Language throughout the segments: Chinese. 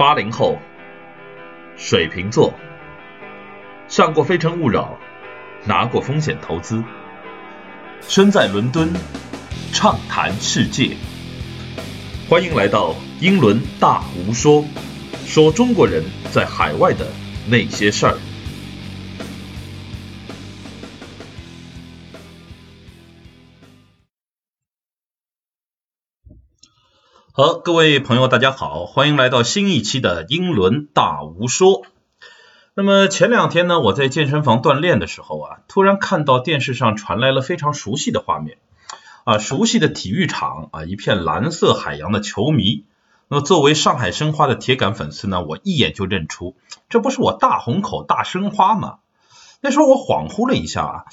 八零后，水瓶座，上过《非诚勿扰》，拿过风险投资，身在伦敦，畅谈世界。欢迎来到英伦大无说，说中国人在海外的那些事儿。好，各位朋友，大家好，欢迎来到新一期的英伦大无说。那么前两天呢，我在健身房锻炼的时候啊，突然看到电视上传来了非常熟悉的画面啊，熟悉的体育场啊，一片蓝色海洋的球迷。那么作为上海申花的铁杆粉丝呢，我一眼就认出，这不是我大虹口大申花吗？那时候我恍惚了一下啊，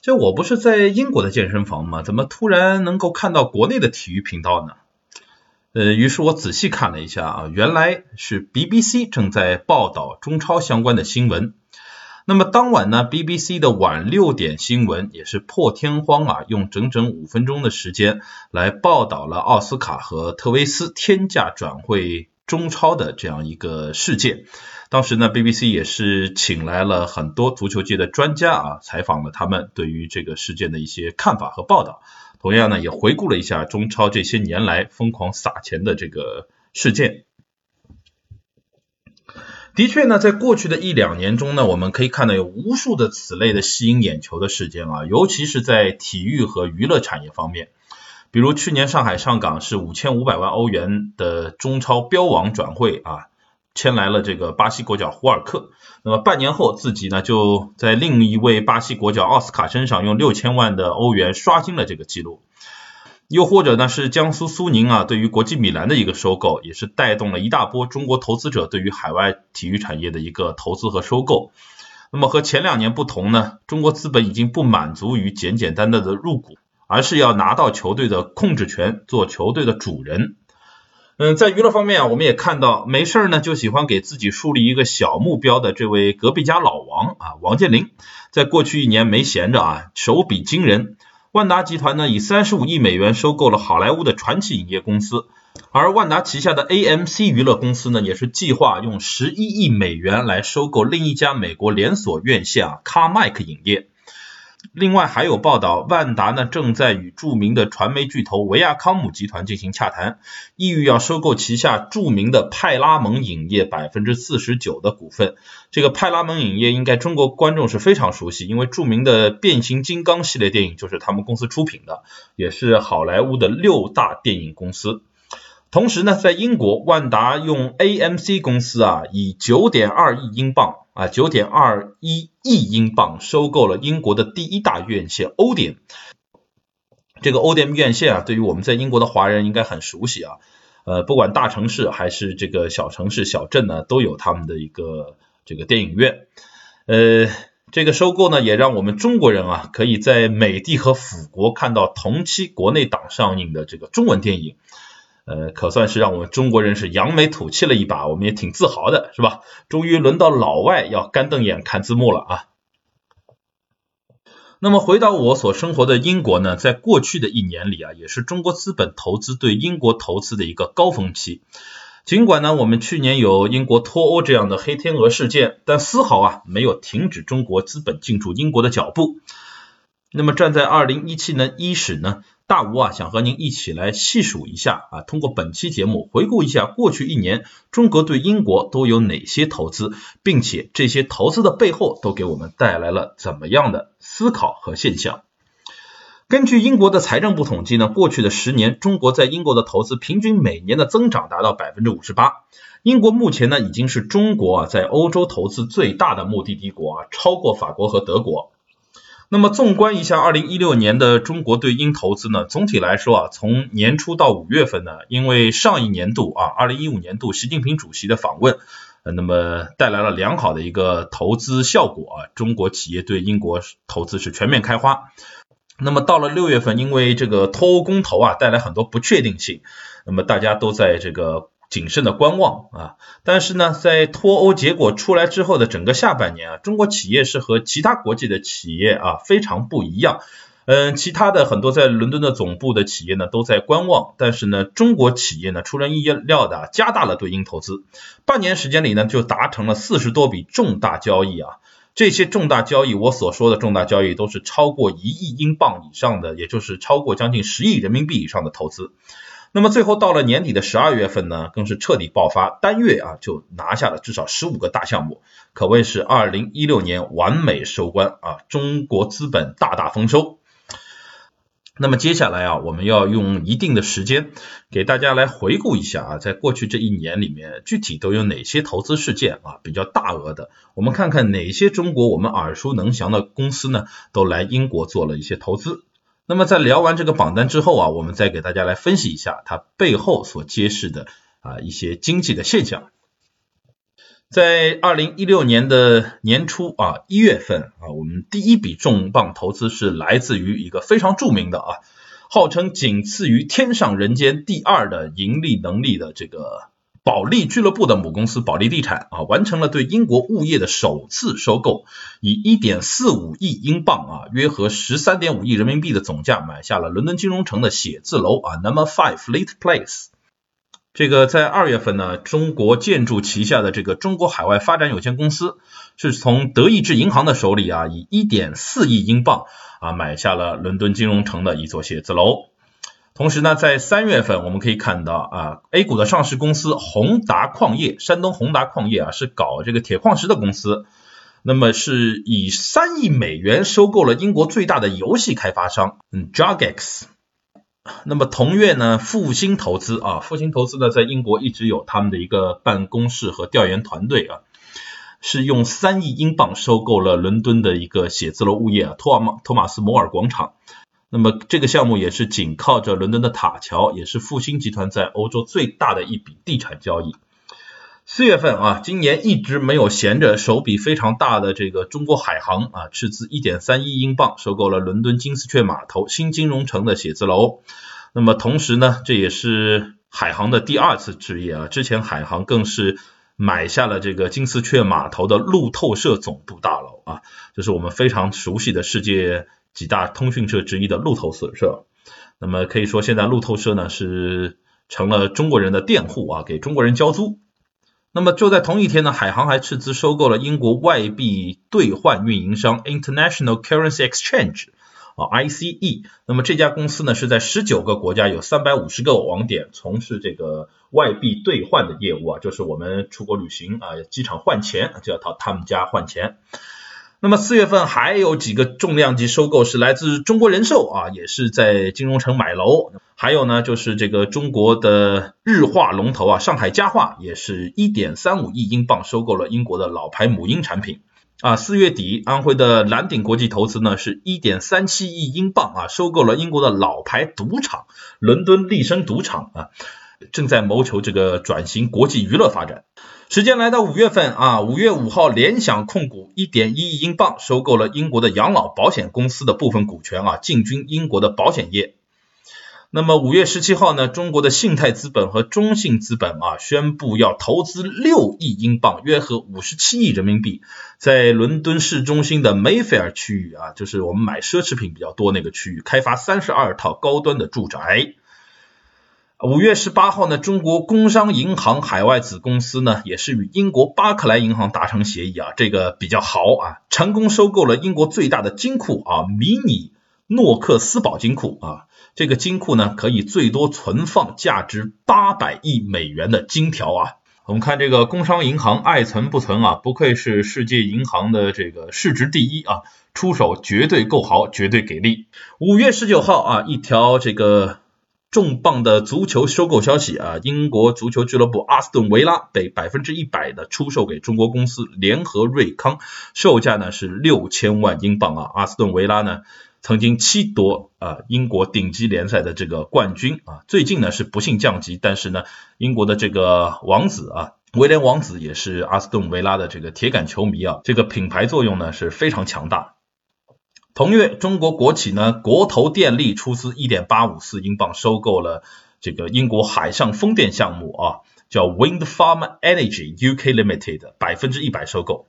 这我不是在英国的健身房吗？怎么突然能够看到国内的体育频道呢？呃，于是我仔细看了一下啊，原来是 BBC 正在报道中超相关的新闻。那么当晚呢，BBC 的晚六点新闻也是破天荒啊，用整整五分钟的时间来报道了奥斯卡和特维斯天价转会中超的这样一个事件。当时呢，BBC 也是请来了很多足球界的专家啊，采访了他们对于这个事件的一些看法和报道。同样呢，也回顾了一下中超这些年来疯狂撒钱的这个事件。的确呢，在过去的一两年中呢，我们可以看到有无数的此类的吸引眼球的事件啊，尤其是在体育和娱乐产业方面。比如去年上海上港是五千五百万欧元的中超标王转会啊，签来了这个巴西国脚胡尔克。那么半年后，自己呢就在另一位巴西国脚奥斯卡身上用六千万的欧元刷新了这个记录。又或者呢是江苏苏宁啊对于国际米兰的一个收购，也是带动了一大波中国投资者对于海外体育产业的一个投资和收购。那么和前两年不同呢，中国资本已经不满足于简简单单的入股，而是要拿到球队的控制权，做球队的主人。嗯，在娱乐方面啊，我们也看到，没事呢就喜欢给自己树立一个小目标的这位隔壁家老王啊，王健林，在过去一年没闲着啊，手笔惊人。万达集团呢以三十五亿美元收购了好莱坞的传奇影业公司，而万达旗下的 AMC 娱乐公司呢，也是计划用十一亿美元来收购另一家美国连锁院线啊，卡麦克影业。另外还有报道，万达呢正在与著名的传媒巨头维亚康姆集团进行洽谈，意欲要收购旗下著名的派拉蒙影业百分之四十九的股份。这个派拉蒙影业应该中国观众是非常熟悉，因为著名的变形金刚系列电影就是他们公司出品的，也是好莱坞的六大电影公司。同时呢，在英国，万达用 AMC 公司啊，以九点二亿英镑啊，九点二一亿英镑收购了英国的第一大院线欧点。这个欧点院线啊，对于我们在英国的华人应该很熟悉啊。呃，不管大城市还是这个小城市、小镇呢，都有他们的一个这个电影院。呃，这个收购呢，也让我们中国人啊，可以在美帝和辅国看到同期国内档上映的这个中文电影。呃，可算是让我们中国人是扬眉吐气了一把，我们也挺自豪的，是吧？终于轮到老外要干瞪眼看字幕了啊！那么回到我所生活的英国呢，在过去的一年里啊，也是中国资本投资对英国投资的一个高峰期。尽管呢，我们去年有英国脱欧这样的黑天鹅事件，但丝毫啊没有停止中国资本进驻英国的脚步。那么站在二零一七年伊始呢？大吴啊，想和您一起来细数一下啊，通过本期节目回顾一下过去一年中国对英国都有哪些投资，并且这些投资的背后都给我们带来了怎么样的思考和现象。根据英国的财政部统计呢，过去的十年，中国在英国的投资平均每年的增长达到百分之五十八。英国目前呢，已经是中国啊在欧洲投资最大的目的地国啊，超过法国和德国。那么纵观一下二零一六年的中国对英投资呢，总体来说啊，从年初到五月份呢，因为上一年度啊，二零一五年度习近平主席的访问，呃那么带来了良好的一个投资效果啊，中国企业对英国投资是全面开花。那么到了六月份，因为这个脱欧公投啊，带来很多不确定性，那么大家都在这个。谨慎的观望啊，但是呢，在脱欧结果出来之后的整个下半年啊，中国企业是和其他国际的企业啊非常不一样。嗯，其他的很多在伦敦的总部的企业呢都在观望，但是呢，中国企业呢出人意料的加大了对英投资，半年时间里呢就达成了四十多笔重大交易啊，这些重大交易我所说的重大交易都是超过一亿英镑以上的，也就是超过将近十亿人民币以上的投资。那么最后到了年底的十二月份呢，更是彻底爆发，单月啊就拿下了至少十五个大项目，可谓是二零一六年完美收官啊，中国资本大大丰收。那么接下来啊，我们要用一定的时间给大家来回顾一下啊，在过去这一年里面，具体都有哪些投资事件啊比较大额的？我们看看哪些中国我们耳熟能详的公司呢，都来英国做了一些投资。那么在聊完这个榜单之后啊，我们再给大家来分析一下它背后所揭示的啊一些经济的现象。在二零一六年的年初啊，一月份啊，我们第一笔重磅投资是来自于一个非常著名的啊，号称仅次于天上人间第二的盈利能力的这个保利俱乐部的母公司保利地产啊，完成了对英国物业的首次收购，以一点四五亿英镑啊，约合十三点五亿人民币的总价买下了伦敦金融城的写字楼啊，Number Five Fleet Place。这个在二月份呢，中国建筑旗下的这个中国海外发展有限公司是从德意志银行的手里啊，以一点四亿英镑啊买下了伦敦金融城的一座写字楼。同时呢，在三月份我们可以看到啊，A 股的上市公司宏达矿业，山东宏达矿业啊是搞这个铁矿石的公司，那么是以三亿美元收购了英国最大的游戏开发商嗯 Jagex。那么同月呢，复兴投资啊，复兴投资呢，在英国一直有他们的一个办公室和调研团队啊，是用三亿英镑收购了伦敦的一个写字楼物业啊，托马托马斯摩尔广场。那么这个项目也是紧靠着伦敦的塔桥，也是复兴集团在欧洲最大的一笔地产交易。四月份啊，今年一直没有闲着，手笔非常大的这个中国海航啊，斥资一点三亿英镑收购了伦敦金丝雀码头新金融城的写字楼。那么同时呢，这也是海航的第二次置业啊，之前海航更是买下了这个金丝雀码头的路透社总部大楼啊，这是我们非常熟悉的世界几大通讯社之一的路透社。那么可以说，现在路透社呢是成了中国人的佃户啊，给中国人交租。那么就在同一天呢，海航还斥资收购了英国外币兑换运营商 International Currency Exchange 啊 ICE。那么这家公司呢是在十九个国家有三百五十个网点从事这个外币兑换的业务啊，就是我们出国旅行啊，机场换钱就要到他们家换钱。那么四月份还有几个重量级收购是来自中国人寿啊，也是在金融城买楼。还有呢，就是这个中国的日化龙头啊，上海家化也是一点三五亿英镑收购了英国的老牌母婴产品啊。四月底，安徽的蓝鼎国际投资呢是一点三七亿英镑啊，收购了英国的老牌赌场伦敦利生赌场啊，正在谋求这个转型国际娱乐发展。时间来到五月份啊，五月五号，联想控股一点一亿英镑收购了英国的养老保险公司的部分股权啊，进军英国的保险业。那么五月十七号呢，中国的信泰资本和中信资本啊，宣布要投资六亿英镑，约合五十七亿人民币，在伦敦市中心的梅菲尔区域啊，就是我们买奢侈品比较多那个区域，开发三十二套高端的住宅。五月十八号呢，中国工商银行海外子公司呢，也是与英国巴克莱银行达成协议啊，这个比较豪啊，成功收购了英国最大的金库啊，迷你诺克斯堡金库啊，这个金库呢，可以最多存放价值八百亿美元的金条啊。我们看这个工商银行爱存不存啊，不愧是世界银行的这个市值第一啊，出手绝对够豪，绝对给力。五月十九号啊，一条这个。重磅的足球收购消息啊！英国足球俱乐部阿斯顿维拉被百分之一百的出售给中国公司联合瑞康，售价呢是六千万英镑啊！阿斯顿维拉呢曾经七夺啊英国顶级联赛的这个冠军啊，最近呢是不幸降级，但是呢英国的这个王子啊威廉王子也是阿斯顿维拉的这个铁杆球迷啊，这个品牌作用呢是非常强大。同月，中国国企呢，国投电力出资一点八五四英镑收购了这个英国海上风电项目啊，叫 Wind Farm Energy UK Limited，百分之一百收购。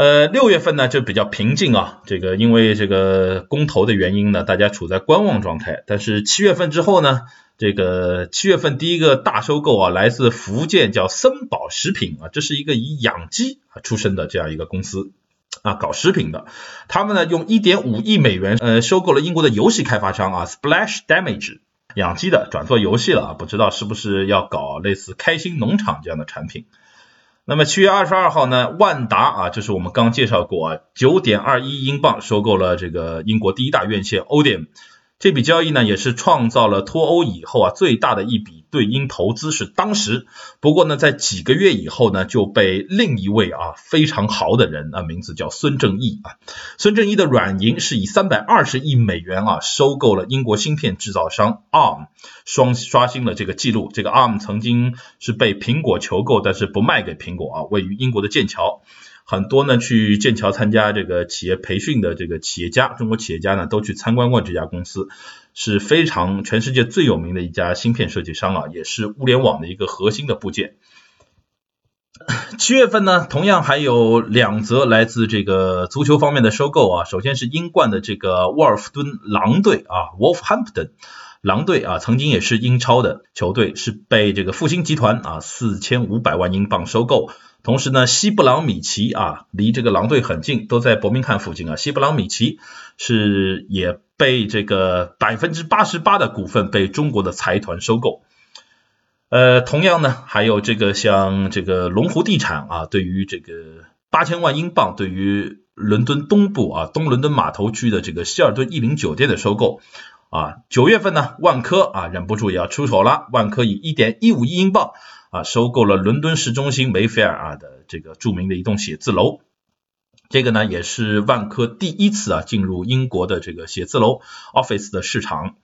呃，六月份呢就比较平静啊，这个因为这个公投的原因呢，大家处在观望状态。但是七月份之后呢，这个七月份第一个大收购啊，来自福建叫森宝食品啊，这是一个以养鸡啊出身的这样一个公司啊，搞食品的。他们呢用一点五亿美元呃收购了英国的游戏开发商啊，Splash Damage 养鸡的转做游戏了啊，不知道是不是要搞类似开心农场这样的产品。那么七月二十二号呢，万达啊，就是我们刚介绍过啊，九点二一英镑收购了这个英国第一大院线欧点。这笔交易呢，也是创造了脱欧以后啊最大的一笔对英投资，是当时。不过呢，在几个月以后呢，就被另一位啊非常豪的人啊，名字叫孙正义啊。孙正义的软银是以三百二十亿美元啊收购了英国芯片制造商 ARM，双刷新了这个记录。这个 ARM 曾经是被苹果求购，但是不卖给苹果啊，位于英国的剑桥。很多呢去剑桥参加这个企业培训的这个企业家，中国企业家呢都去参观过这家公司，是非常全世界最有名的一家芯片设计商啊，也是物联网的一个核心的部件。七月份呢，同样还有两则来自这个足球方面的收购啊，首先是英冠的这个沃尔夫敦狼队啊，Wolfhampton 狼队啊，曾经也是英超的球队，是被这个复兴集团啊四千五百万英镑收购。同时呢，西布朗米奇啊，离这个狼队很近，都在伯明翰附近啊。西布朗米奇是也被这个百分之八十八的股份被中国的财团收购。呃，同样呢，还有这个像这个龙湖地产啊，对于这个八千万英镑，对于伦敦东部啊东伦敦码头区的这个希尔顿逸林酒店的收购啊。九月份呢，万科啊忍不住也要出手了，万科以一点一五亿英镑。啊，收购了伦敦市中心梅菲尔啊的这个著名的一栋写字楼，这个呢也是万科第一次啊进入英国的这个写字楼 office 的市场。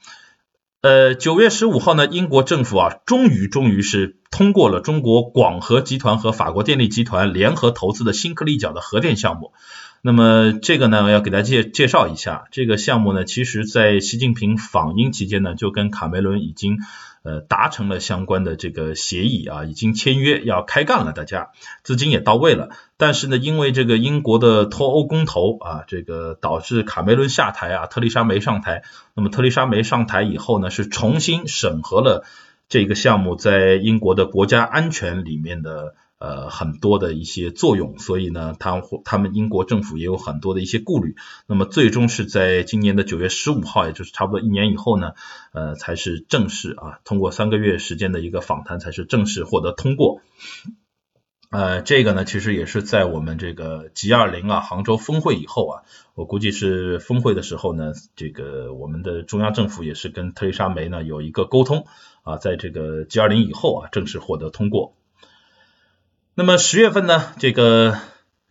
呃，九月十五号呢，英国政府啊终于终于是通过了中国广核集团和法国电力集团联合投资的新克利角的核电项目。那么这个呢要给大家介介绍一下，这个项目呢其实在习近平访英期间呢就跟卡梅伦已经。呃，达成了相关的这个协议啊，已经签约要开干了，大家资金也到位了。但是呢，因为这个英国的脱欧公投啊，这个导致卡梅伦下台啊，特丽莎梅上台。那么特丽莎梅上台以后呢，是重新审核了这个项目在英国的国家安全里面的。呃，很多的一些作用，所以呢，他他们英国政府也有很多的一些顾虑。那么最终是在今年的九月十五号，也就是差不多一年以后呢，呃，才是正式啊，通过三个月时间的一个访谈，才是正式获得通过。呃，这个呢，其实也是在我们这个 G 二零啊杭州峰会以后啊，我估计是峰会的时候呢，这个我们的中央政府也是跟特蕾莎梅呢有一个沟通啊，在这个 G 二零以后啊，正式获得通过。那么十月份呢，这个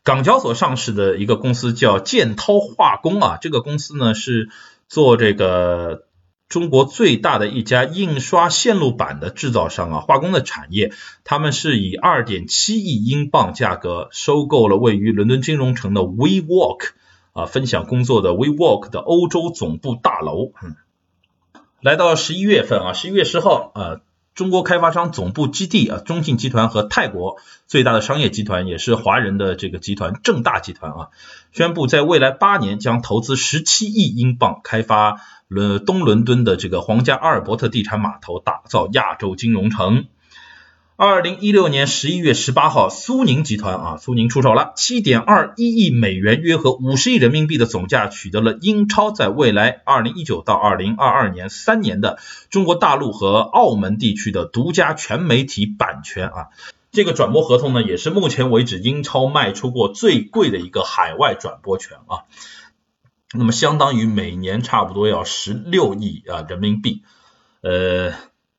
港交所上市的一个公司叫建涛化工啊，这个公司呢是做这个中国最大的一家印刷线路板的制造商啊，化工的产业，他们是以二点七亿英镑价格收购了位于伦敦金融城的 WeWork 啊，分享工作的 WeWork 的欧洲总部大楼。嗯，来到十一月份啊，十一月十号啊。中国开发商总部基地啊，中信集团和泰国最大的商业集团也是华人的这个集团正大集团啊，宣布在未来八年将投资十七亿英镑开发伦东伦敦的这个皇家阿尔伯特地产码头，打造亚洲金融城。二零一六年十一月十八号，苏宁集团啊，苏宁出手了，七点二一亿美元，约合五十亿人民币的总价，取得了英超在未来二零一九到二零二二年三年的中国大陆和澳门地区的独家全媒体版权啊。这个转播合同呢，也是目前为止英超卖出过最贵的一个海外转播权啊。那么相当于每年差不多要十六亿啊人民币，呃。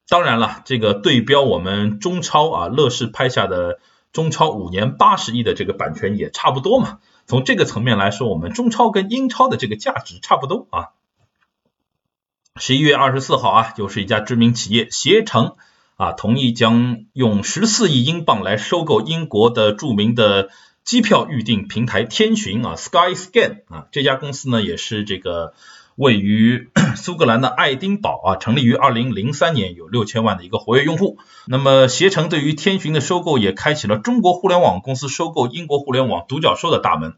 当然了，这个对标我们中超啊，乐视拍下的中超五年八十亿的这个版权也差不多嘛。从这个层面来说，我们中超跟英超的这个价值差不多啊。十一月二十四号啊，就是一家知名企业携程啊，同意将用十四亿英镑来收购英国的著名的机票预订平台天巡啊，Skyscan 啊，这家公司呢也是这个。位于苏格兰的爱丁堡啊，成立于二零零三年，有六千万的一个活跃用户。那么携程对于天巡的收购也开启了中国互联网公司收购英国互联网独角兽的大门。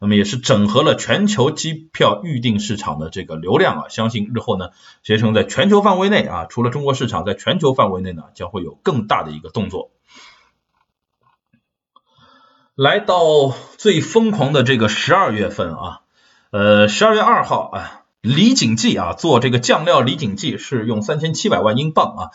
那么也是整合了全球机票预订市场的这个流量啊，相信日后呢，携程在全球范围内啊，除了中国市场，在全球范围内呢，将会有更大的一个动作。来到最疯狂的这个十二月份啊，呃，十二月二号啊。李锦记啊，做这个酱料李锦记是用三千七百万英镑啊，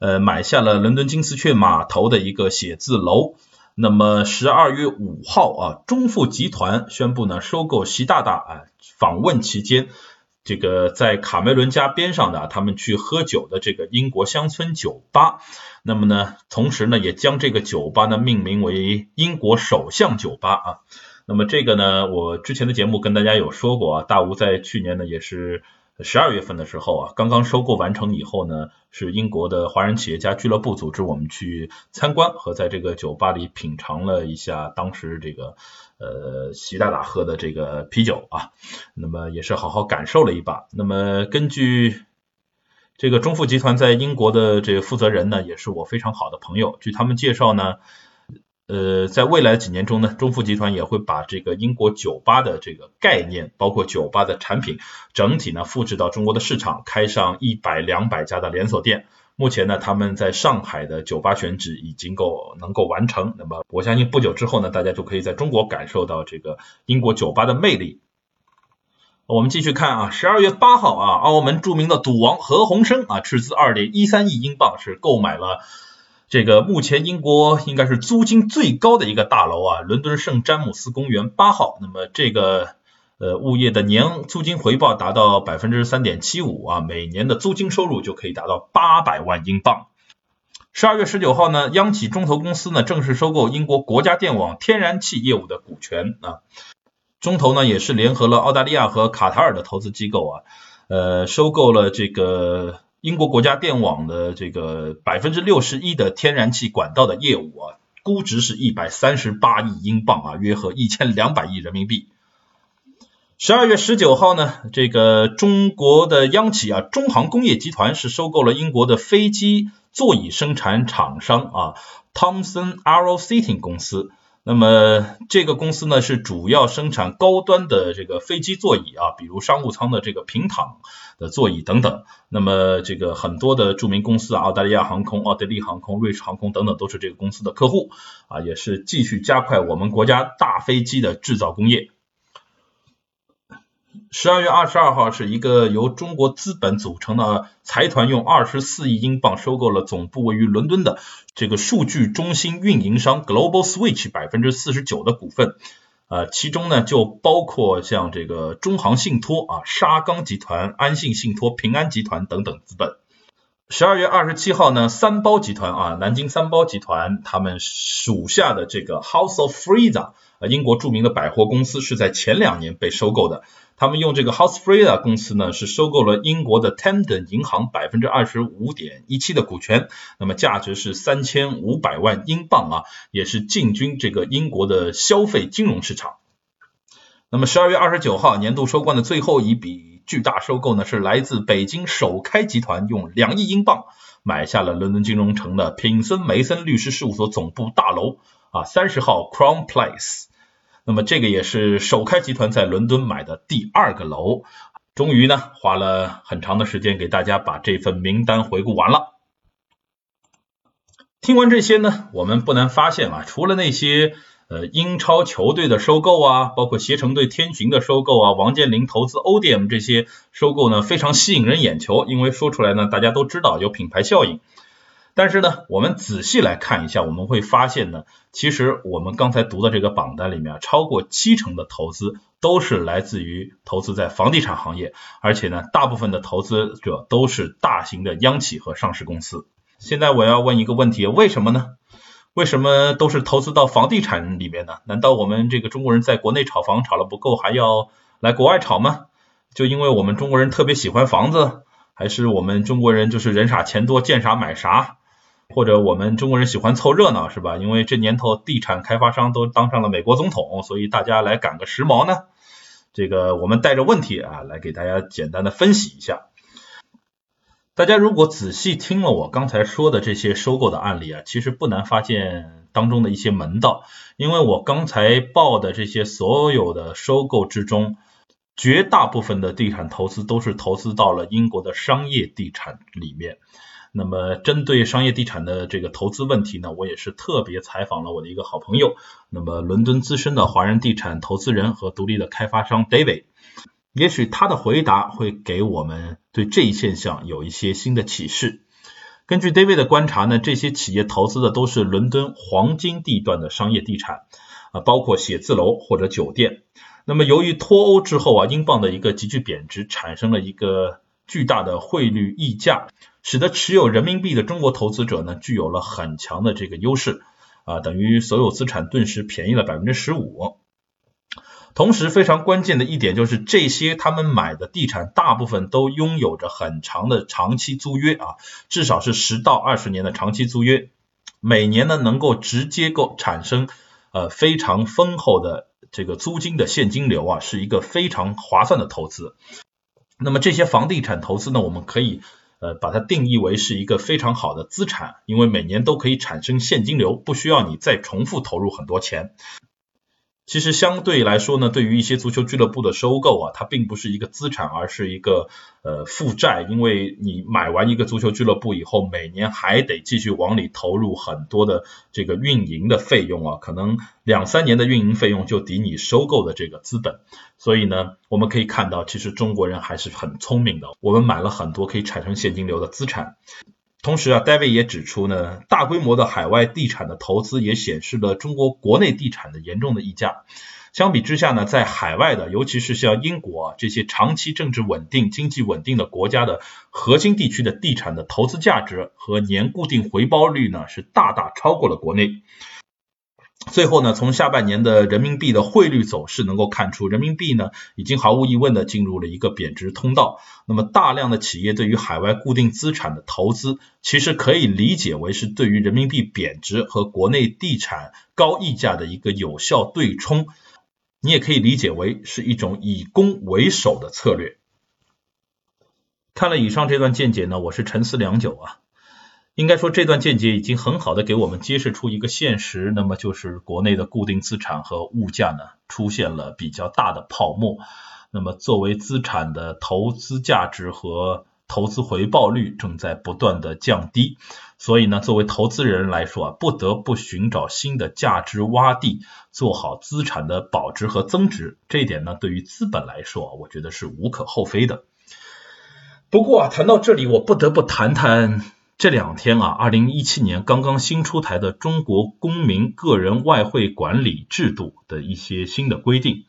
呃，买下了伦敦金丝雀码头的一个写字楼。那么十二月五号啊，中富集团宣布呢收购习大大啊，访问期间，这个在卡梅伦家边上的他们去喝酒的这个英国乡村酒吧，那么呢，同时呢也将这个酒吧呢命名为英国首相酒吧啊。那么这个呢，我之前的节目跟大家有说过啊，大吴在去年呢也是十二月份的时候啊，刚刚收购完成以后呢，是英国的华人企业家俱乐部组织我们去参观和在这个酒吧里品尝了一下当时这个呃习大大喝的这个啤酒啊，那么也是好好感受了一把。那么根据这个中富集团在英国的这个负责人呢，也是我非常好的朋友，据他们介绍呢。呃，在未来几年中呢，中富集团也会把这个英国酒吧的这个概念，包括酒吧的产品，整体呢复制到中国的市场，开上一百两百家的连锁店。目前呢，他们在上海的酒吧选址已经够能够完成。那么我相信不久之后呢，大家就可以在中国感受到这个英国酒吧的魅力。我们继续看啊，十二月八号啊，澳门著名的赌王何鸿燊啊，斥资二点一三亿英镑是购买了。这个目前英国应该是租金最高的一个大楼啊，伦敦圣詹姆斯公园八号。那么这个呃物业的年租金回报达到百分之三点七五啊，每年的租金收入就可以达到八百万英镑。十二月十九号呢，央企中投公司呢正式收购英国国家电网天然气业务的股权啊。中投呢也是联合了澳大利亚和卡塔尔的投资机构啊，呃收购了这个。英国国家电网的这个百分之六十一的天然气管道的业务啊，估值是一百三十八亿英镑啊，约合一千两百亿人民币。十二月十九号呢，这个中国的央企啊，中航工业集团是收购了英国的飞机座椅生产厂商啊，Thomson Aero Seating 公司。那么这个公司呢是主要生产高端的这个飞机座椅啊，比如商务舱的这个平躺的座椅等等。那么这个很多的著名公司啊，澳大利亚航空、奥地利航空、瑞士航空等等都是这个公司的客户啊，也是继续加快我们国家大飞机的制造工业。十二月二十二号，是一个由中国资本组成的财团，用二十四亿英镑收购了总部位于伦敦的这个数据中心运营商 Global Switch 百分之四十九的股份，呃，其中呢就包括像这个中航信托啊、沙钢集团、安信信托、平安集团等等资本。十二月二十七号呢，三包集团啊，南京三包集团他们属下的这个 House of Fraser，呃，英国著名的百货公司是在前两年被收购的。他们用这个 House Fraser 公司呢，是收购了英国的 Tandon 银行百分之二十五点一七的股权，那么价值是三千五百万英镑啊，也是进军这个英国的消费金融市场。那么十二月二十九号，年度收官的最后一笔。巨大收购呢，是来自北京首开集团用两亿英镑买下了伦敦金融城的品森梅森律师事务所总部大楼啊，三十号 Crown Place。那么这个也是首开集团在伦敦买的第二个楼。终于呢，花了很长的时间给大家把这份名单回顾完了。听完这些呢，我们不难发现啊，除了那些。呃，英超球队的收购啊，包括携程对天巡的收购啊，王健林投资 ODM 这些收购呢，非常吸引人眼球，因为说出来呢，大家都知道有品牌效应。但是呢，我们仔细来看一下，我们会发现呢，其实我们刚才读的这个榜单里面，超过七成的投资都是来自于投资在房地产行业，而且呢，大部分的投资者都是大型的央企和上市公司。现在我要问一个问题，为什么呢？为什么都是投资到房地产里面呢？难道我们这个中国人在国内炒房炒了不够，还要来国外炒吗？就因为我们中国人特别喜欢房子，还是我们中国人就是人傻钱多，见啥买啥？或者我们中国人喜欢凑热闹是吧？因为这年头地产开发商都当上了美国总统，所以大家来赶个时髦呢？这个我们带着问题啊来给大家简单的分析一下。大家如果仔细听了我刚才说的这些收购的案例啊，其实不难发现当中的一些门道。因为我刚才报的这些所有的收购之中，绝大部分的地产投资都是投资到了英国的商业地产里面。那么针对商业地产的这个投资问题呢，我也是特别采访了我的一个好朋友，那么伦敦资深的华人地产投资人和独立的开发商 David。也许他的回答会给我们对这一现象有一些新的启示。根据 David 的观察呢，这些企业投资的都是伦敦黄金地段的商业地产啊，包括写字楼或者酒店。那么由于脱欧之后啊，英镑的一个急剧贬值，产生了一个巨大的汇率溢价，使得持有人民币的中国投资者呢，具有了很强的这个优势啊，等于所有资产顿时便宜了百分之十五。同时，非常关键的一点就是，这些他们买的地产大部分都拥有着很长的长期租约啊，至少是十到二十年的长期租约，每年呢能够直接够产生呃非常丰厚的这个租金的现金流啊，是一个非常划算的投资。那么这些房地产投资呢，我们可以呃把它定义为是一个非常好的资产，因为每年都可以产生现金流，不需要你再重复投入很多钱。其实相对来说呢，对于一些足球俱乐部的收购啊，它并不是一个资产，而是一个呃负债，因为你买完一个足球俱乐部以后，每年还得继续往里投入很多的这个运营的费用啊，可能两三年的运营费用就抵你收购的这个资本。所以呢，我们可以看到，其实中国人还是很聪明的，我们买了很多可以产生现金流的资产。同时啊，David 也指出呢，大规模的海外地产的投资也显示了中国国内地产的严重的溢价。相比之下呢，在海外的，尤其是像英国这些长期政治稳定、经济稳定的国家的核心地区的地产的投资价值和年固定回报率呢，是大大超过了国内。最后呢，从下半年的人民币的汇率走势能够看出，人民币呢已经毫无疑问的进入了一个贬值通道。那么大量的企业对于海外固定资产的投资，其实可以理解为是对于人民币贬值和国内地产高溢价的一个有效对冲。你也可以理解为是一种以攻为守的策略。看了以上这段见解呢，我是沉思良久啊。应该说，这段见解已经很好的给我们揭示出一个现实，那么就是国内的固定资产和物价呢出现了比较大的泡沫。那么作为资产的投资价值和投资回报率正在不断的降低，所以呢，作为投资人来说啊，不得不寻找新的价值洼地，做好资产的保值和增值。这一点呢，对于资本来说，我觉得是无可厚非的。不过啊，谈到这里，我不得不谈谈。这两天啊，二零一七年刚刚新出台的中国公民个人外汇管理制度的一些新的规定。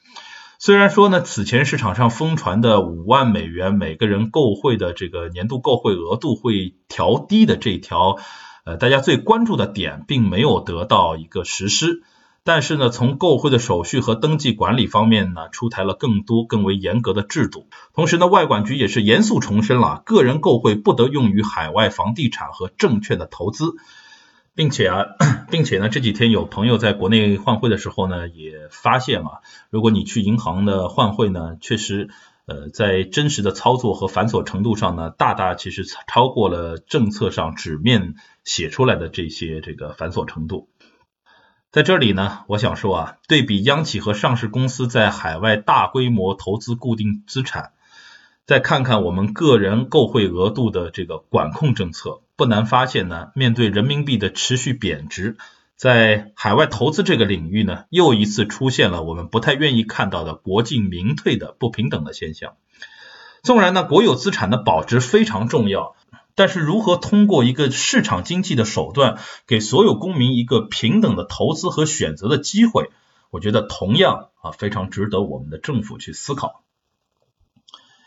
虽然说呢，此前市场上疯传的五万美元每个人购汇的这个年度购汇额度会调低的这条，呃，大家最关注的点并没有得到一个实施。但是呢，从购汇的手续和登记管理方面呢，出台了更多更为严格的制度。同时呢，外管局也是严肃重申了，个人购汇不得用于海外房地产和证券的投资，并且啊，并且呢，这几天有朋友在国内换汇的时候呢，也发现啊，如果你去银行的换汇呢，确实呃，在真实的操作和繁琐程度上呢，大大其实超过了政策上纸面写出来的这些这个繁琐程度。在这里呢，我想说啊，对比央企和上市公司在海外大规模投资固定资产，再看看我们个人购汇额度的这个管控政策，不难发现呢，面对人民币的持续贬值，在海外投资这个领域呢，又一次出现了我们不太愿意看到的国进民退的不平等的现象。纵然呢，国有资产的保值非常重要。但是如何通过一个市场经济的手段，给所有公民一个平等的投资和选择的机会，我觉得同样啊非常值得我们的政府去思考。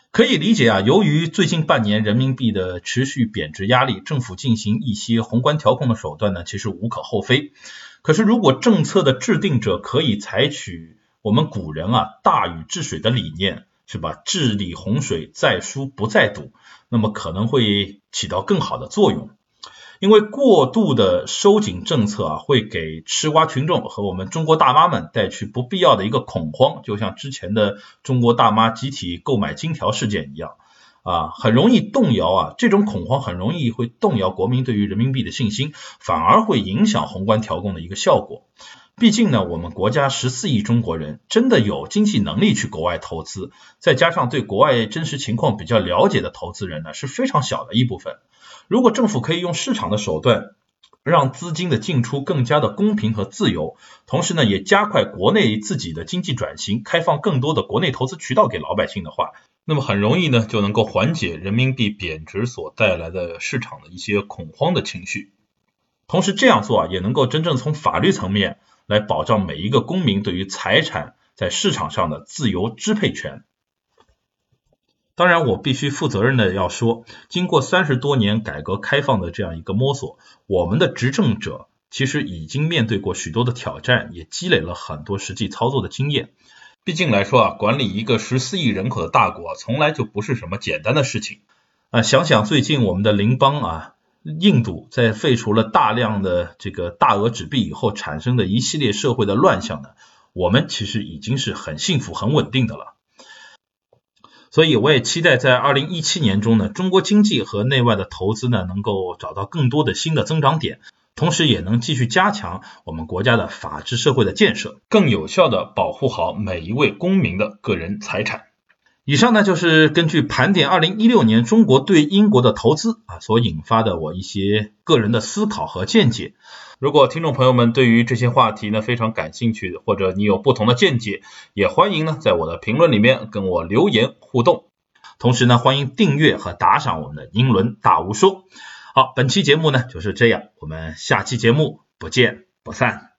可以理解啊，由于最近半年人民币的持续贬值压力，政府进行一些宏观调控的手段呢，其实无可厚非。可是如果政策的制定者可以采取我们古人啊大禹治水的理念，是吧？治理洪水在疏不在堵。那么可能会起到更好的作用，因为过度的收紧政策啊，会给吃瓜群众和我们中国大妈们带去不必要的一个恐慌，就像之前的中国大妈集体购买金条事件一样啊，很容易动摇啊，这种恐慌很容易会动摇国民对于人民币的信心，反而会影响宏观调控的一个效果。毕竟呢，我们国家十四亿中国人真的有经济能力去国外投资，再加上对国外真实情况比较了解的投资人呢，是非常小的一部分。如果政府可以用市场的手段，让资金的进出更加的公平和自由，同时呢，也加快国内自己的经济转型，开放更多的国内投资渠道给老百姓的话，那么很容易呢，就能够缓解人民币贬值所带来的市场的一些恐慌的情绪。同时这样做啊，也能够真正从法律层面。来保障每一个公民对于财产在市场上的自由支配权。当然，我必须负责任的要说，经过三十多年改革开放的这样一个摸索，我们的执政者其实已经面对过许多的挑战，也积累了很多实际操作的经验。毕竟来说啊，管理一个十四亿人口的大国，从来就不是什么简单的事情啊。想想最近我们的邻邦啊。印度在废除了大量的这个大额纸币以后产生的一系列社会的乱象呢，我们其实已经是很幸福、很稳定的了。所以我也期待在二零一七年中呢，中国经济和内外的投资呢能够找到更多的新的增长点，同时也能继续加强我们国家的法治社会的建设，更有效的保护好每一位公民的个人财产。以上呢就是根据盘点二零一六年中国对英国的投资啊所引发的我一些个人的思考和见解。如果听众朋友们对于这些话题呢非常感兴趣，或者你有不同的见解，也欢迎呢在我的评论里面跟我留言互动。同时呢欢迎订阅和打赏我们的英伦大无说。好，本期节目呢就是这样，我们下期节目不见不散。